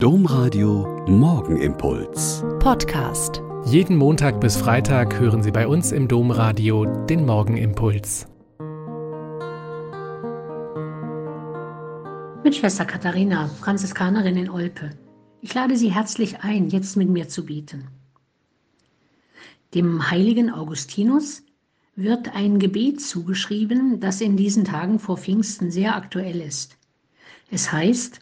Domradio Morgenimpuls. Podcast. Jeden Montag bis Freitag hören Sie bei uns im Domradio den Morgenimpuls. Mit Schwester Katharina, Franziskanerin in Olpe. Ich lade Sie herzlich ein, jetzt mit mir zu beten. Dem heiligen Augustinus wird ein Gebet zugeschrieben, das in diesen Tagen vor Pfingsten sehr aktuell ist. Es heißt,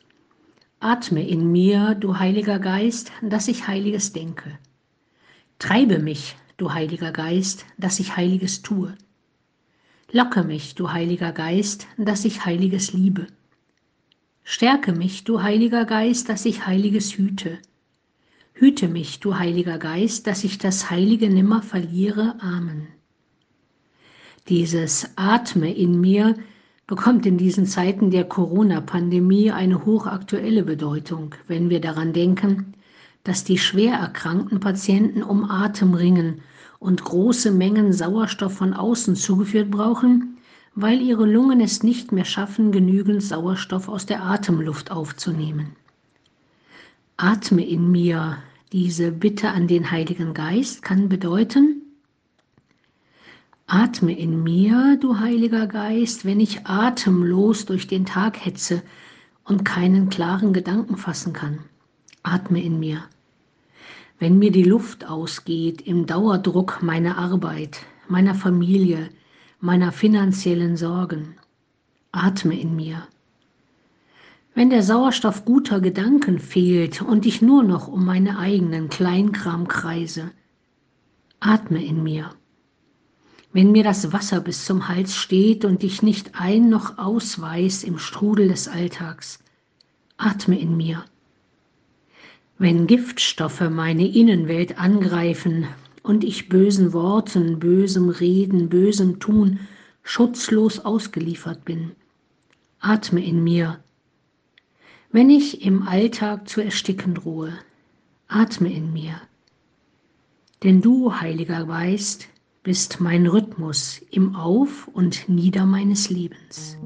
Atme in mir, du Heiliger Geist, dass ich Heiliges denke. Treibe mich, du Heiliger Geist, dass ich Heiliges tue. Locke mich, du Heiliger Geist, dass ich Heiliges liebe. Stärke mich, du Heiliger Geist, dass ich Heiliges hüte. Hüte mich, du Heiliger Geist, dass ich das Heilige nimmer verliere. Amen. Dieses Atme in mir bekommt in diesen Zeiten der Corona-Pandemie eine hochaktuelle Bedeutung, wenn wir daran denken, dass die schwer erkrankten Patienten um Atem ringen und große Mengen Sauerstoff von außen zugeführt brauchen, weil ihre Lungen es nicht mehr schaffen, genügend Sauerstoff aus der Atemluft aufzunehmen. Atme in mir, diese Bitte an den Heiligen Geist kann bedeuten, Atme in mir, du Heiliger Geist, wenn ich atemlos durch den Tag hetze und keinen klaren Gedanken fassen kann. Atme in mir. Wenn mir die Luft ausgeht im Dauerdruck meiner Arbeit, meiner Familie, meiner finanziellen Sorgen. Atme in mir. Wenn der Sauerstoff guter Gedanken fehlt und ich nur noch um meine eigenen Kleinkram kreise, atme in mir wenn mir das Wasser bis zum Hals steht und ich nicht ein noch ausweis im Strudel des Alltags. Atme in mir. Wenn Giftstoffe meine Innenwelt angreifen und ich bösen Worten, bösem Reden, bösem Tun schutzlos ausgeliefert bin. Atme in mir. Wenn ich im Alltag zu ersticken drohe, atme in mir. Denn du, Heiliger weißt, bist mein Rhythmus im Auf und Nieder meines Lebens.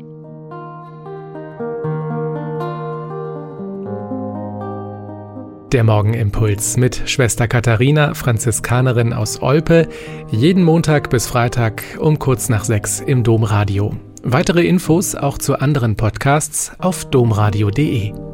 Der Morgenimpuls mit Schwester Katharina, Franziskanerin aus Olpe, jeden Montag bis Freitag um kurz nach sechs im Domradio. Weitere Infos auch zu anderen Podcasts auf domradio.de.